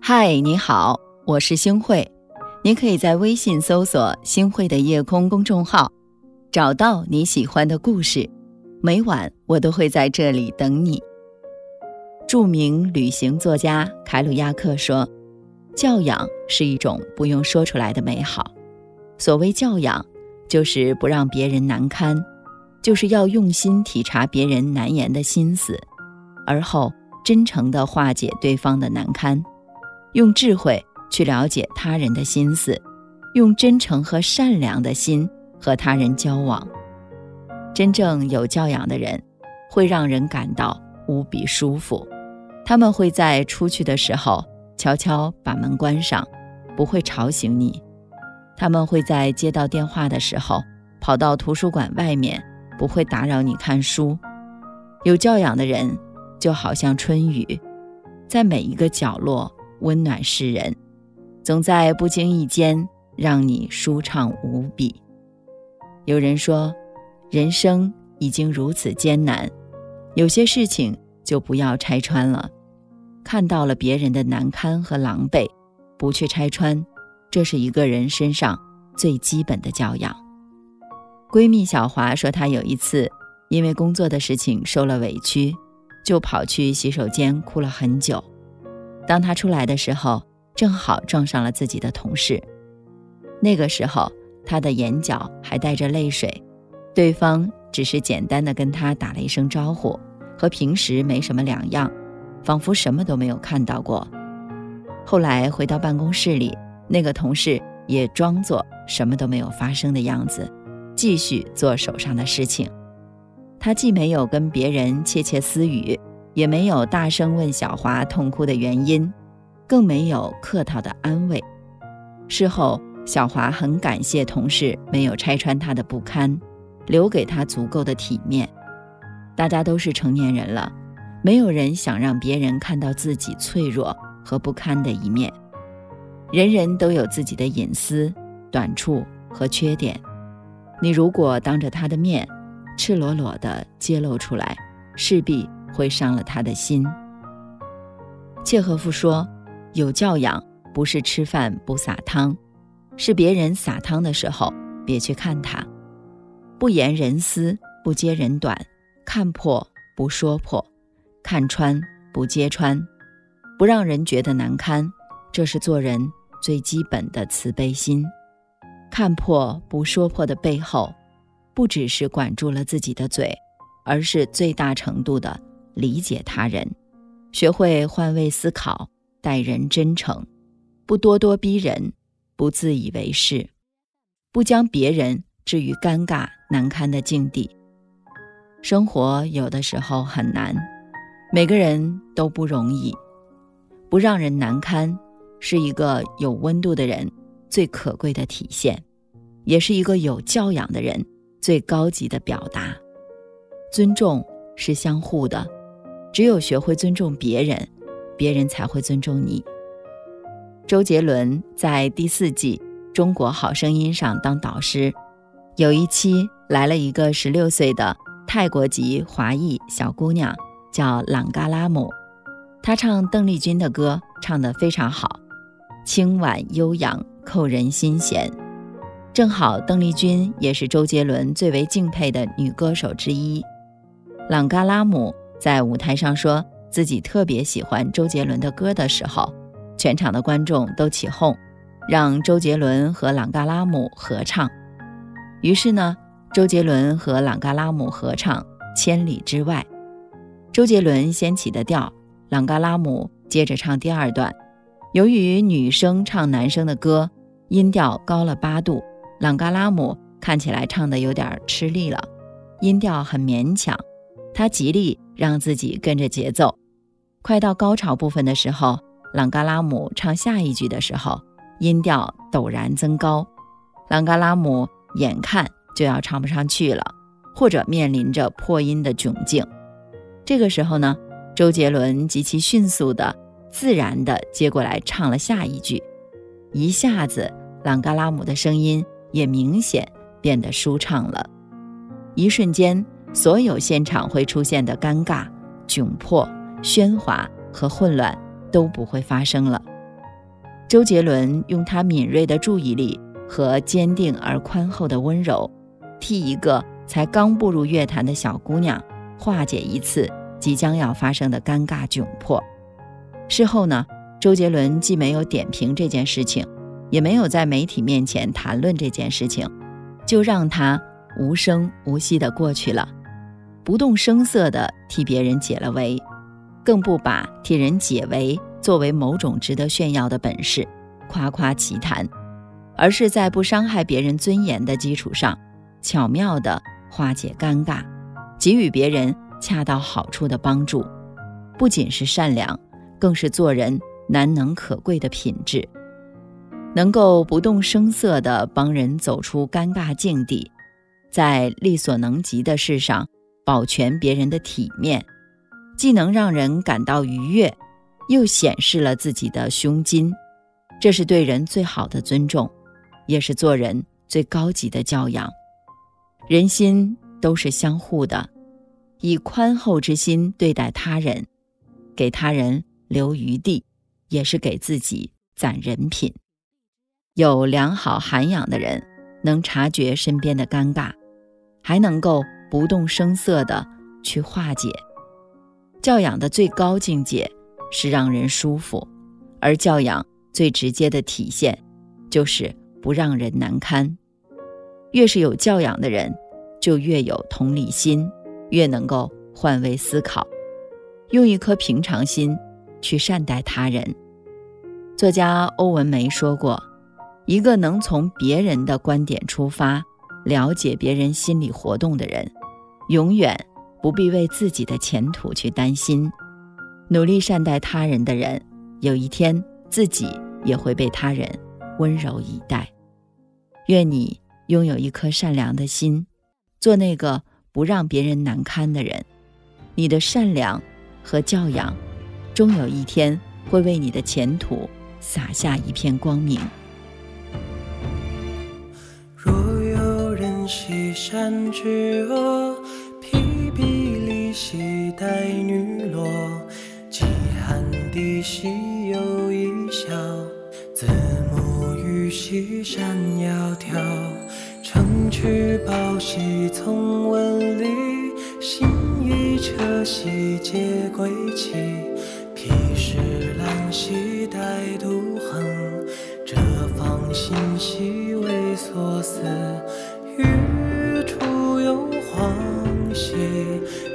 嗨，你好，我是星慧。你可以在微信搜索“星慧的夜空”公众号，找到你喜欢的故事。每晚我都会在这里等你。著名旅行作家凯鲁亚克说：“教养是一种不用说出来的美好。所谓教养，就是不让别人难堪，就是要用心体察别人难言的心思，而后真诚地化解对方的难堪，用智慧去了解他人的心思，用真诚和善良的心和他人交往。真正有教养的人，会让人感到无比舒服。他们会在出去的时候悄悄把门关上，不会吵醒你。他们会在接到电话的时候跑到图书馆外面，不会打扰你看书。有教养的人就好像春雨，在每一个角落温暖世人，总在不经意间让你舒畅无比。有人说，人生已经如此艰难，有些事情就不要拆穿了。看到了别人的难堪和狼狈，不去拆穿，这是一个人身上最基本的教养。闺蜜小华说，她有一次因为工作的事情受了委屈，就跑去洗手间哭了很久。当她出来的时候，正好撞上了自己的同事。那个时候，她的眼角还带着泪水，对方只是简单的跟她打了一声招呼，和平时没什么两样。仿佛什么都没有看到过。后来回到办公室里，那个同事也装作什么都没有发生的样子，继续做手上的事情。他既没有跟别人窃窃私语，也没有大声问小华痛哭的原因，更没有客套的安慰。事后，小华很感谢同事没有拆穿他的不堪，留给他足够的体面。大家都是成年人了。没有人想让别人看到自己脆弱和不堪的一面。人人都有自己的隐私、短处和缺点。你如果当着他的面，赤裸裸地揭露出来，势必会伤了他的心。契诃夫说：“有教养不是吃饭不撒汤，是别人撒汤的时候别去看他。不言人私，不揭人短，看破不说破。”看穿不揭穿，不让人觉得难堪，这是做人最基本的慈悲心。看破不说破的背后，不只是管住了自己的嘴，而是最大程度的理解他人，学会换位思考，待人真诚，不咄咄逼人，不自以为是，不将别人置于尴尬难堪的境地。生活有的时候很难。每个人都不容易，不让人难堪，是一个有温度的人最可贵的体现，也是一个有教养的人最高级的表达。尊重是相互的，只有学会尊重别人，别人才会尊重你。周杰伦在第四季《中国好声音》上当导师，有一期来了一个十六岁的泰国籍华裔小姑娘。叫朗嘎拉姆，她唱邓丽君的歌唱得非常好，清婉悠扬，扣人心弦。正好邓丽君也是周杰伦最为敬佩的女歌手之一。朗嘎拉姆在舞台上说自己特别喜欢周杰伦的歌的时候，全场的观众都起哄，让周杰伦和朗嘎拉姆合唱。于是呢，周杰伦和朗嘎拉姆合唱《千里之外》。周杰伦先起的调，朗嘎拉姆接着唱第二段。由于女生唱男生的歌，音调高了八度，朗嘎拉姆看起来唱的有点吃力了，音调很勉强。他极力让自己跟着节奏。快到高潮部分的时候，朗嘎拉姆唱下一句的时候，音调陡然增高，朗嘎拉姆眼看就要唱不上去了，或者面临着破音的窘境。这个时候呢，周杰伦极其迅速的、自然的接过来唱了下一句，一下子朗嘎拉姆的声音也明显变得舒畅了。一瞬间，所有现场会出现的尴尬、窘迫、喧哗和混乱都不会发生了。周杰伦用他敏锐的注意力和坚定而宽厚的温柔，替一个才刚步入乐坛的小姑娘化解一次即将要发生的尴尬窘迫。事后呢，周杰伦既没有点评这件事情，也没有在媒体面前谈论这件事情，就让他无声无息地过去了。不动声色地替别人解了围，更不把替人解围作为某种值得炫耀的本事，夸夸其谈，而是在不伤害别人尊严的基础上，巧妙地化解尴尬，给予别人恰到好处的帮助，不仅是善良，更是做人难能可贵的品质。能够不动声色地帮人走出尴尬境地，在力所能及的事上。保全别人的体面，既能让人感到愉悦，又显示了自己的胸襟，这是对人最好的尊重，也是做人最高级的教养。人心都是相互的，以宽厚之心对待他人，给他人留余地，也是给自己攒人品。有良好涵养的人，能察觉身边的尴尬，还能够。不动声色地去化解。教养的最高境界是让人舒服，而教养最直接的体现就是不让人难堪。越是有教养的人，就越有同理心，越能够换位思考，用一颗平常心去善待他人。作家欧文梅说过：“一个能从别人的观点出发。”了解别人心理活动的人，永远不必为自己的前途去担心。努力善待他人的人，有一天自己也会被他人温柔以待。愿你拥有一颗善良的心，做那个不让别人难堪的人。你的善良和教养，终有一天会为你的前途洒下一片光明。若有人西山之阿，披壁里兮待女落。饥寒地兮有一笑，子母于西山窈窕。乘渠宝兮从文里，行一车兮皆归期。披石兰兮待渡，横，折芳心兮为所思。欲出有黄兮，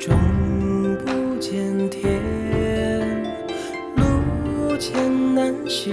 终不见天。路艰难兮，